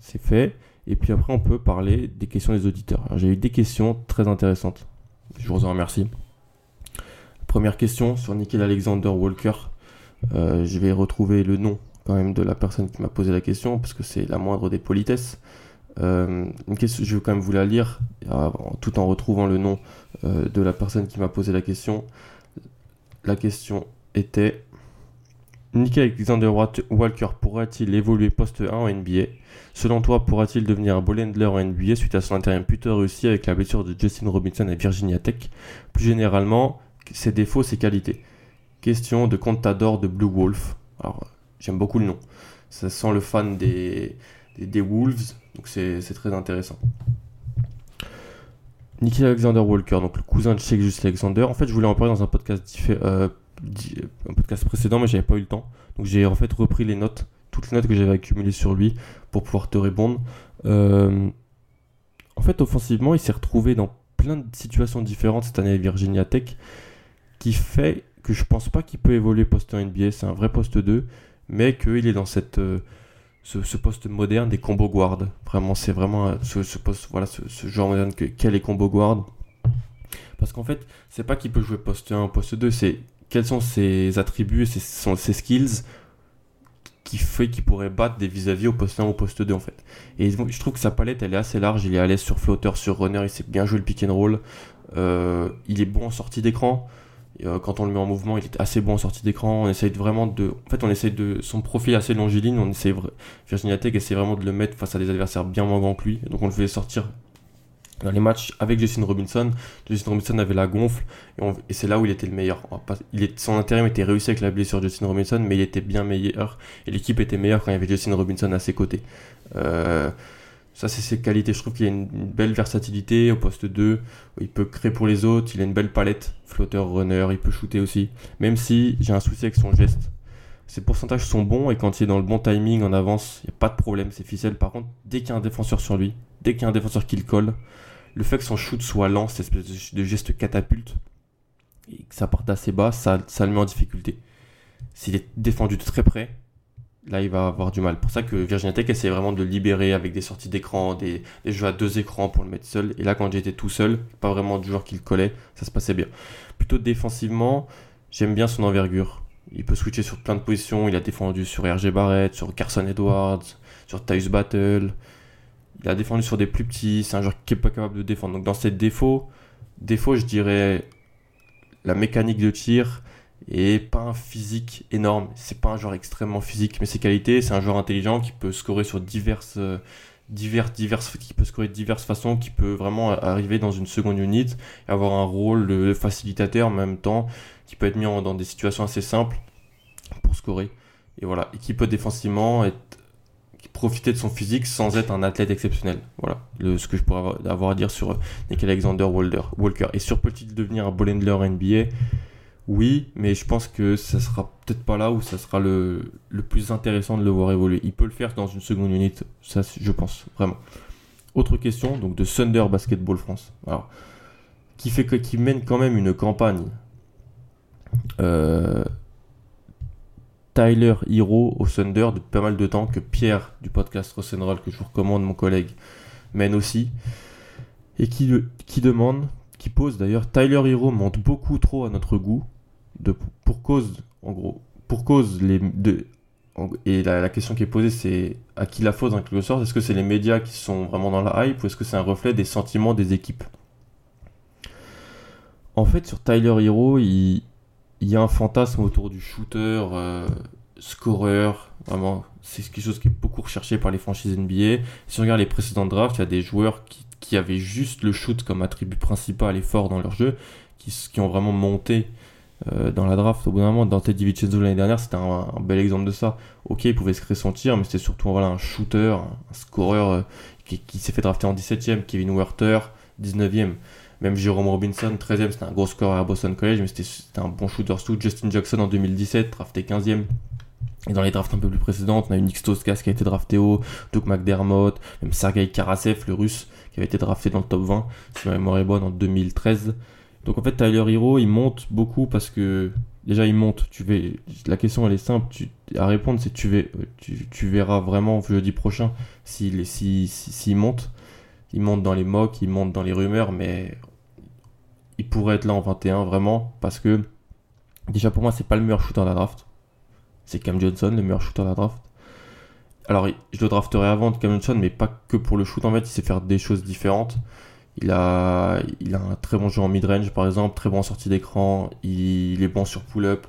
C'est fait. Et puis après, on peut parler des questions des auditeurs. J'ai eu des questions très intéressantes. Je vous en remercie. Première question sur Nickel Alexander Walker. Euh, je vais retrouver le nom quand même de la personne qui m'a posé la question parce que c'est la moindre des politesses. Euh, une question, je vais quand même vous la lire, euh, tout en retrouvant le nom euh, de la personne qui m'a posé la question. La question était Nicky Alexander Walker pourra-t-il évoluer poste 1 en NBA Selon toi, pourra-t-il devenir un en NBA suite à son intérim plutôt réussi avec la blessure de Justin Robinson à Virginia Tech? Plus généralement, ses défauts, ses qualités. Question de Contador de Blue Wolf. Alors, j'aime beaucoup le nom. Ça sent le fan des, des Wolves. Donc c'est très intéressant. Nicky Alexander Walker, donc le cousin de Sheikh Just Alexander. En fait, je voulais en parler dans un podcast, euh, précédent, mais j'avais pas eu le temps. Donc j'ai en fait repris les notes, toutes les notes que j'avais accumulées sur lui pour pouvoir te répondre. Euh, en fait, offensivement, il s'est retrouvé dans plein de situations différentes cette année à Virginia Tech, qui fait que je pense pas qu'il peut évoluer poste en NBA. C'est un vrai poste 2, mais qu'il est dans cette euh, ce, poste moderne des combo guard. Vraiment, c'est vraiment euh, ce, poste, voilà, ce, genre moderne qu'est les combo guard. Parce qu'en fait, c'est pas qu'il peut jouer poste 1 ou poste 2, c'est quels sont ses attributs et ses, ses skills qui fait qu'il pourrait battre des vis-à-vis au poste 1 ou au poste 2 en fait. Et je trouve que sa palette elle est assez large, il est à l'aise sur flotteur, sur runner, il sait bien jouer le pick and roll, euh, il est bon en sortie d'écran, quand on le met en mouvement, il est assez bon en sortie d'écran. On essaye vraiment de. En fait, on essaye de. Son profil assez longiligne, on essaye. Virginia Tech essaie vraiment de le mettre face à des adversaires bien moins grands que lui. Donc on le fait sortir dans les matchs avec Justin Robinson. Justin Robinson avait la gonfle et, c'est là où il était le meilleur. il est, son intérim était réussi avec la blessure de Justin Robinson, mais il était bien meilleur et l'équipe était meilleure quand il y avait Justin Robinson à ses côtés. Euh, ça, c'est ses qualités. Je trouve qu'il a une, belle versatilité au poste 2. Il peut créer pour les autres. Il a une belle palette. Flotteur, runner. Il peut shooter aussi. Même si j'ai un souci avec son geste. Ses pourcentages sont bons et quand il est dans le bon timing en avance, il n'y a pas de problème. C'est ficelle. Par contre, dès qu'il y a un défenseur sur lui, dès qu'il y a un défenseur qui le colle, le fait que son shoot soit lent, cette espèce de geste catapulte, et que ça parte assez bas, ça, ça le met en difficulté. S'il est défendu de très près, là il va avoir du mal. Pour ça que Virginia Tech essaie vraiment de libérer avec des sorties d'écran, des, jeux à deux écrans pour le mettre seul. Et là quand j'étais tout seul, pas vraiment du joueur qui le collait, ça se passait bien. Plutôt défensivement, j'aime bien son envergure. Il peut switcher sur plein de positions. Il a défendu sur RG Barrett, sur Carson Edwards, sur Tyus Battle. Il a défendu sur des plus petits. C'est un joueur qui est pas capable de défendre. Donc dans ses défauts, défauts, je dirais la mécanique de tir, et pas un physique énorme. C'est pas un joueur extrêmement physique, mais ses qualités, c'est un joueur intelligent qui peut scorer sur diverses, euh, diverses, diverses, qui peut scorer de diverses façons, qui peut vraiment arriver dans une seconde unit avoir un rôle de facilitateur en même temps, qui peut être mis dans des situations assez simples pour scorer. Et voilà, et qui peut défensivement être, profiter de son physique sans être un athlète exceptionnel. Voilà ce que je pourrais avoir, à dire sur Nick Alexander Walker. Et sur peut-il devenir un ball handler NBA oui, mais je pense que ça sera peut-être pas là où ça sera le, le, plus intéressant de le voir évoluer. Il peut le faire dans une seconde unité, ça je pense, vraiment. Autre question, donc de Thunder Basketball France. Qui, fait que, qui mène quand même une campagne. Euh, Tyler Hero au Thunder depuis pas mal de temps, que Pierre du podcast Rock'n'Roll, que je vous recommande, mon collègue, mène aussi. Et qui, qui demande, qui pose d'ailleurs, Tyler Hero monte beaucoup trop à notre goût pour cause, en gros, pour cause les de, et la, question qui est posée, c'est à qui la faute en quelque sorte? Est-ce que c'est les médias qui sont vraiment dans la hype ou est-ce que c'est un reflet des sentiments des équipes? En fait, sur Tyler Hero, il, y a un fantasme autour du shooter, euh, scoreur. Vraiment, c'est quelque chose qui est beaucoup recherché par les franchises NBA. Si on regarde les précédents drafts, il y a des joueurs qui, qui avaient juste le shoot comme attribut principal et fort dans leur jeu, qui, qui ont vraiment monté euh, dans la draft. Au bout d'un moment, Dante DiVincenzo l'année dernière, c'était un, bel exemple de ça. Ok, il pouvait se créer son tir, mais c'était surtout voilà, un shooter, un, scoreur euh, qui, s'est fait drafter en 17ème. Kevin Werther, 19ème. Même Jérôme Robinson, 13ème, c'était un gros scoreur à Boston College, mais c'était un bon shooter tout. Justin Jackson en 2017, drafté 15ème. Et dans les drafts un peu plus précédentes, on a eu Nick Stoskas qui a été drafté haut, Doug McDermott, même Sergei Karasev, le russe, qui avait été drafté dans le top 20, si ma mémoire est bonne, en 2013. Donc en fait, Tyler Hero, il monte beaucoup parce que déjà il monte. Tu la question elle est simple à répondre, c'est tu, tu, tu, verras vraiment jeudi prochain s'il si, si, monte. Il monte dans les mocks, il monte dans les rumeurs, mais il pourrait être là en 21 vraiment parce que déjà pour moi c'est pas le meilleur shooter de la draft. C'est Cam Johnson le meilleur shooter de la draft. Alors je le drafterai avant de Cam Johnson, mais pas que pour le shoot en fait, il sait faire des choses différentes. Il a, il a un très bon jeu en mid-range par exemple, très bon en sortie d'écran, il, est bon sur pull-up.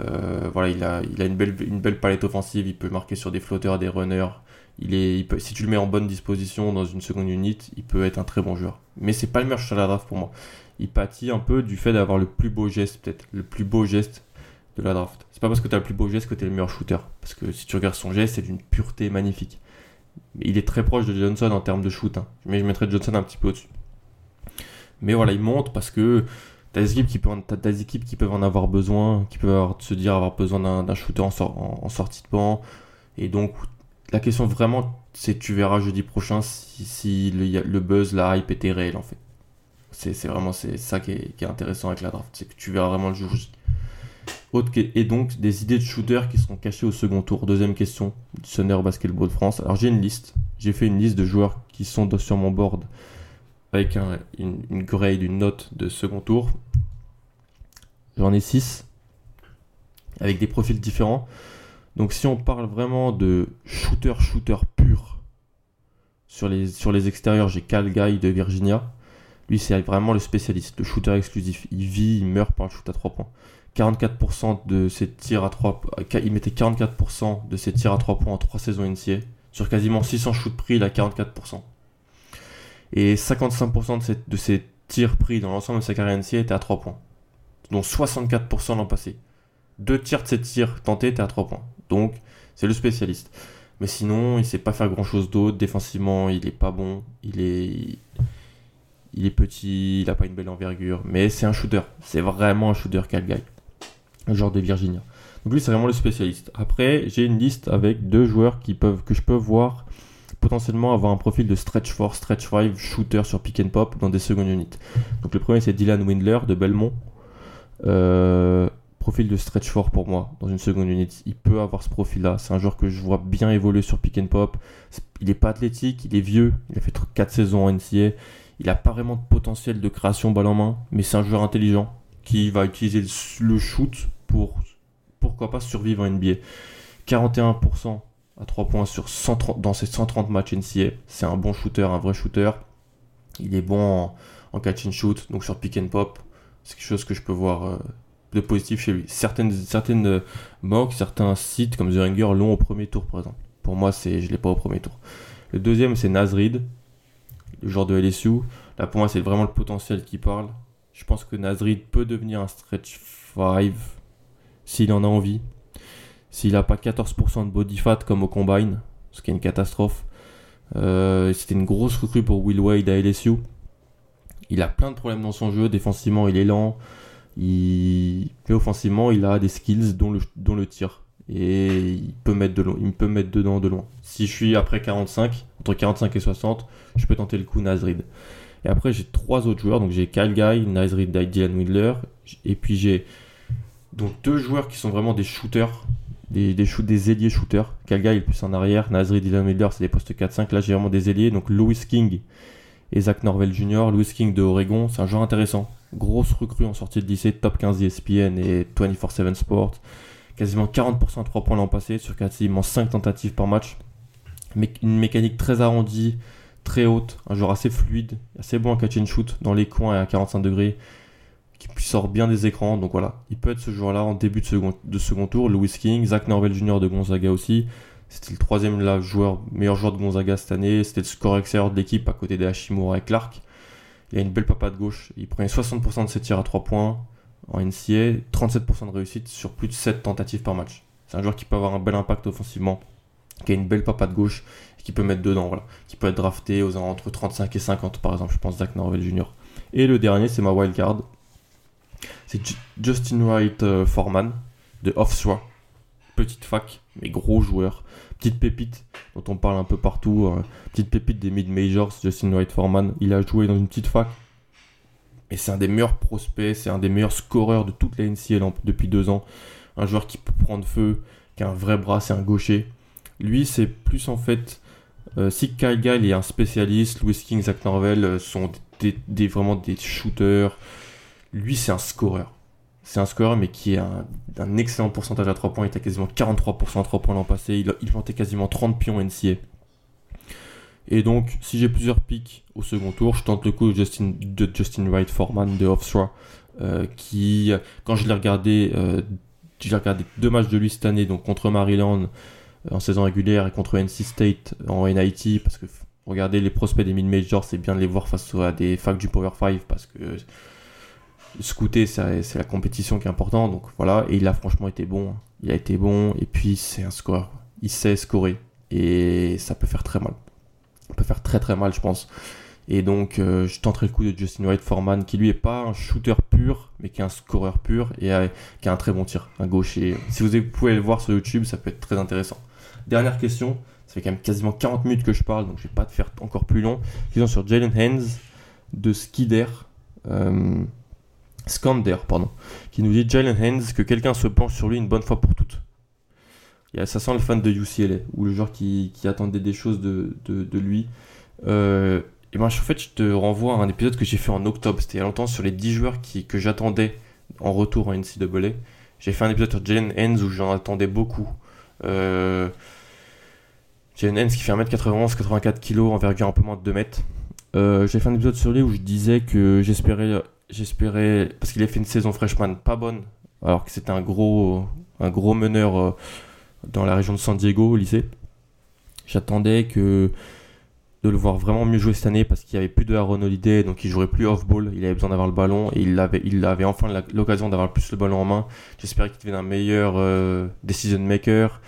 Euh, voilà, il a, il a une, belle, une belle palette offensive, il peut marquer sur des flotteurs, des runners. Il est, si tu le mets en bonne disposition dans une seconde unit, il peut être un très bon joueur. Mais c'est pas le meilleur sur la draft pour moi. Il pâtit un peu du fait d'avoir le plus beau geste, peut-être, le plus beau geste de la draft. C'est pas parce que tu as le plus beau geste que tu es le meilleur shooter. Parce que si tu regardes son geste, c'est d'une pureté magnifique. Il est très proche de Johnson en termes de shoot. Hein. Mais je mettrais Johnson un petit peu au-dessus. Mais voilà, il monte parce que t'as des équipes qui peuvent, des équipes qui peuvent en avoir besoin, qui peuvent se dire avoir besoin d'un shooter en, sortie de banc. Et donc, la question vraiment, c'est tu verras jeudi prochain si, le, buzz, la hype était réel en fait. C'est vraiment c'est ça qui est, intéressant avec la draft, c'est que tu verras vraiment le jour et donc des idées de shooter qui seront cachées au second tour. Deuxième question Thunder Basketball de France. Alors j'ai une liste, j'ai fait une liste de joueurs qui sont sur mon board avec une, grade, une note de second tour. J'en ai 6 avec des profils différents. Donc si on parle vraiment de shooter shooter pur sur les, sur les extérieurs, j'ai Cal Guy de Virginia. Lui, c'est vraiment le spécialiste, le shooter exclusif. Il vit, il meurt par le shoot à 3 points. 44% de ses tirs à 3 il mettait 44% de ses tirs à 3 points en 3 saisons NCA. Sur quasiment 600 shoots pris, il a 44%. Et 55% de ses, tirs pris dans l'ensemble de sa carrière NCA étaient à 3 points. Dont 64% l'an passé. Deux tiers de ses tirs tentés étaient à 3 points. Donc, c'est le spécialiste. Mais sinon, il sait pas faire grand chose d'autre. Défensivement, il est pas bon. Il est, il est petit, il a pas une belle envergure. Mais c'est un shooter. C'est vraiment un shooter Calgary le genre de Virginia. Donc lui, c'est vraiment le spécialiste. Après, j'ai une liste avec deux joueurs qui peuvent, que je peux voir potentiellement avoir un profil de stretch 4, stretch 5, shooter sur pick and pop dans des secondes units. Donc le premier, c'est Dylan Windler de Belmont. Euh, profil de stretch 4 pour moi dans une seconde unit. Il peut avoir ce profil-là. C'est un joueur que je vois bien évoluer sur pick and pop. Il n'est pas athlétique, il est vieux. Il a fait 4 saisons en NCA. Il a pas vraiment de potentiel de création balle en main, mais c'est un joueur intelligent qui va utiliser le shoot pour, pourquoi pas, survivre en NBA. 41% à 3 points sur 130, dans ses 130 matchs NCA. C'est un bon shooter, un vrai shooter. Il est bon en, catch and shoot, donc sur pick and pop. C'est quelque chose que je peux voir euh, de positif chez lui. Certaines, certaines euh, certains sites comme The Ringer l'ont au premier tour, par exemple. Pour moi, c'est, je ne l'ai pas au premier tour. Le deuxième, c'est Nazrid, le joueur de LSU. Là, pour moi, c'est vraiment le potentiel qui parle. Je pense que Nazrid peut devenir un stretch 5 s'il en a envie. S'il n'a pas 14% de body fat comme au combine, ce qui est une catastrophe. Euh, c'était une grosse recrue pour Will Wade à LSU. Il a plein de problèmes dans son jeu. Défensivement, il est lent. Il... Mais offensivement, il a des skills dont le, tir. Et il peut, mettre de il peut mettre dedans de loin. Si je suis après 45, entre 45 et 60, je peux tenter le coup Nazrid. Et après, j'ai trois autres joueurs. Donc, j'ai Kyle Guy, Nazrid, Dylan Windler. Et puis, j'ai deux joueurs qui sont vraiment des shooters, des, des, shoot, des ailiers shooters. Kyle Guy est plus en arrière. Nazrid, Dylan Windler, c'est des postes 4-5. Là, j'ai vraiment des ailiers. Donc, Louis King et Zach Norvell Jr. Louis King de Oregon, c'est un joueur intéressant. Grosse recrue en sortie de lycée, top 15 ESPN et 24-7 Sports. Quasiment 40% à 3 points l'an passé sur quasiment 5 tentatives par match. Une mécanique très arrondie, très haute, un joueur assez fluide, assez bon à catch and shoot dans les coins et à 45 degrés, qui sort bien des écrans. Donc voilà, il peut être ce joueur-là en début de second, de second tour. Louis King, Zach Norvell Jr. de Gonzaga aussi. C'était le troisième joueur, meilleur joueur de Gonzaga cette année. C'était le score extérieur de l'équipe à côté des Hashimura et Clark. Il a une belle de gauche. Il prenait 60% de ses tirs à 3 points en NCA, 37% de réussite sur plus de 7 tentatives par match. C'est un joueur qui peut avoir un bel impact offensivement, qui a une belle de gauche qui peut mettre dedans, voilà. Qui peut être drafté aux entre 35 et 50 par exemple, je pense Zach Norvell Jr. Et le dernier, c'est ma wildcard. C'est Justin Wright euh, Foreman de Offshore. Petite fac, mais gros joueur. Petite pépite dont on parle un peu partout. Euh, petite pépite des mid-majors, Justin Wright Foreman. Il a joué dans une petite fac. Et c'est un des meilleurs prospects, c'est un des meilleurs scoreurs de toute la NCL depuis deux ans. Un joueur qui peut prendre feu, qui a un vrai bras, c'est un gaucher. Lui, c'est plus en fait euh, si Kyle Guy est un spécialiste, Louis King, Zach Norvell euh, sont des, vraiment des shooters. Lui, c'est un scoreur. C'est un scoreur, mais qui a un, excellent pourcentage à 3 points. Il était quasiment 43% à 3 points l'an passé. Il, il plantait quasiment 30 pions NCA. Et donc, si j'ai plusieurs pics au second tour, je tente le coup de Justin, Wright Foreman de Offshore, euh, qui, quand je l'ai regardé, j'ai regardé deux matchs de lui cette année, donc contre Maryland, en saison régulière et contre NC State en NIT parce que regardez les prospects des mid-majors, c'est bien de les voir face à des facs du Power 5 parce que scouter c'est la compétition qui est importante donc voilà. Et il a franchement été bon il a été bon et puis c'est un score il sait scorer et ça peut faire très mal. Ça peut faire très très mal je pense. Et donc euh, je tenterai le coup de Justin White Foreman qui lui est pas un shooter pur mais qui est un scoreur pur et qui a un très bon tir un gaucher. Si vous pouvez le voir sur YouTube ça peut être très intéressant. Dernière question, ça fait quand même quasiment 40 minutes que je parle, donc je vais pas te faire encore plus long. Question sur Jalen Haynes de Skider. Euh, Skander, pardon, qui nous dit Jalen Haynes que quelqu'un se penche sur lui une bonne fois pour toutes. Ça sent le fan de UCLA, ou le joueur qui, attendait des choses de, lui. Euh, et moi, en fait, je te renvoie à un épisode que j'ai fait en octobre. C'était il y a longtemps sur les 10 joueurs qui, que j'attendais en retour en NCAA. J'ai fait un épisode sur Jalen Haynes où j'en attendais beaucoup. Euh, Jalen Hens qui fait 1m91, 84 kg, envergure un peu moins de 2 mètres. Euh, j'ai fait un épisode sur lui où je disais que j'espérais, j'espérais, parce qu'il a fait une saison freshman pas bonne, alors que c'était un gros, meneur euh, dans la région de San Diego au lycée. J'attendais que de le voir vraiment mieux jouer cette année parce qu'il n'y avait plus de Aaron Holiday, donc il jouerait plus off-ball, il avait besoin d'avoir le ballon et il avait, enfin l'occasion d'avoir plus le ballon en main. J'espérais qu'il devienne un meilleur euh, decision maker,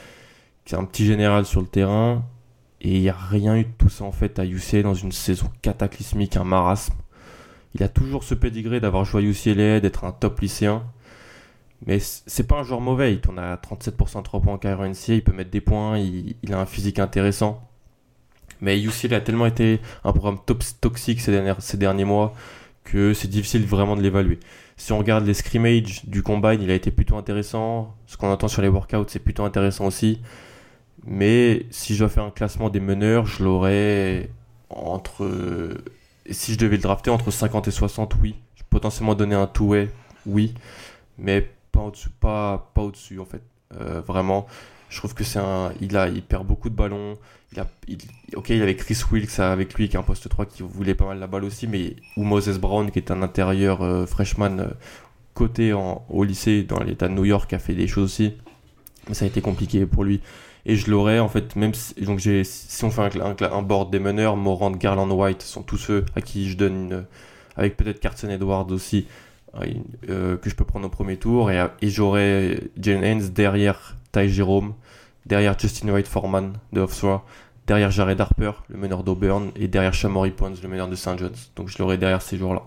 qui est un petit général sur le terrain. Et il n'y a rien eu de tout ça en fait à UCLA dans une saison cataclysmique, un marasme. Il a toujours ce pédigré d'avoir joué à UCLA, d'être un top lycéen. Mais c'est pas un joueur mauvais, il tourne à 37% 3 points en carrière il peut mettre des points, il, a un physique intéressant. Mais UCLA a tellement été un programme toxique ces derniers mois que c'est difficile vraiment de l'évaluer. Si on regarde les scrimmages du combine, il a été plutôt intéressant. Ce qu'on entend sur les workouts, c'est plutôt intéressant aussi. Mais si je dois faire un classement des meneurs, je l'aurais entre. Si je devais le drafter entre 50 et 60, oui. Je potentiellement donner un two-way, oui. Mais pas au-dessus, pas, pas au-dessus en fait. Euh, vraiment, je trouve que c'est un. Il, a, il perd beaucoup de ballons. Il a, ok, il avait Chris Wilkes avec lui qui est un poste 3 qui voulait pas mal la balle aussi, mais ou Moses Brown qui est un intérieur euh, freshman euh, côté au lycée dans l'état de New York a fait des choses aussi. Mais ça a été compliqué pour lui. Et je l'aurais en fait, même si, donc j'ai, si on fait un, un, board des meneurs, Morant, Garland, White sont tous ceux à qui je donne une, avec peut-être Carson Edwards aussi, euh, que je peux prendre au premier tour. Et, et j'aurais Jalen Haynes derrière Ty Jerome, derrière Justin White Foreman de Offshore, derrière Jared Harper, le meneur d'Auburn, et derrière Shamory Pons, le meneur de St. John's. Donc je l'aurai derrière ces jours-là.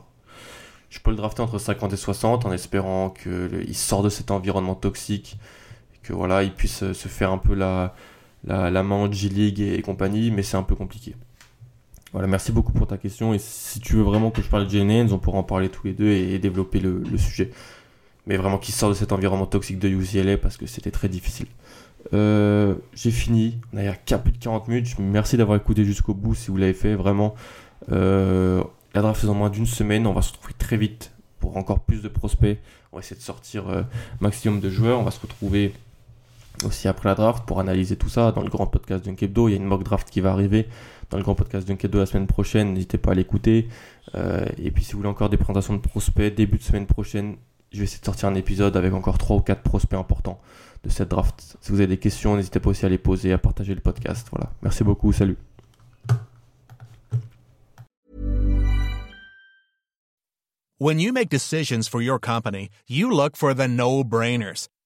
Je peux le drafter entre 50 et 60 en espérant qu'il sort de cet environnement toxique, que voilà, il puisse euh, se faire un peu la, la, la main en G-League et, compagnie, mais c'est un peu compliqué. Voilà, merci beaucoup pour ta question. Et si tu veux vraiment que je parle de Jalen on pourra en parler tous les deux et, développer le, sujet. Mais vraiment qu'il sort de cet environnement toxique de UCLA parce que c'était très difficile. Euh, j'ai fini. On a plus de 40 minutes. Merci d'avoir écouté jusqu'au bout si vous l'avez fait. Vraiment, euh, la draft faisant moins d'une semaine. On va se retrouver très vite pour encore plus de prospects. On va essayer de sortir euh, maximum de joueurs. On va se retrouver aussi après la draft pour analyser tout ça dans le grand podcast Dunkebdo. Il y a une mock draft qui va arriver dans le grand podcast Dunkebdo la semaine prochaine. N'hésitez pas à l'écouter. et puis si vous voulez encore des présentations de prospects, début de semaine prochaine, je vais essayer de sortir un épisode avec encore 3 ou 4 prospects importants de cette draft. Si vous avez des questions, n'hésitez pas aussi à les poser, à partager le podcast. Voilà. Merci beaucoup. Salut.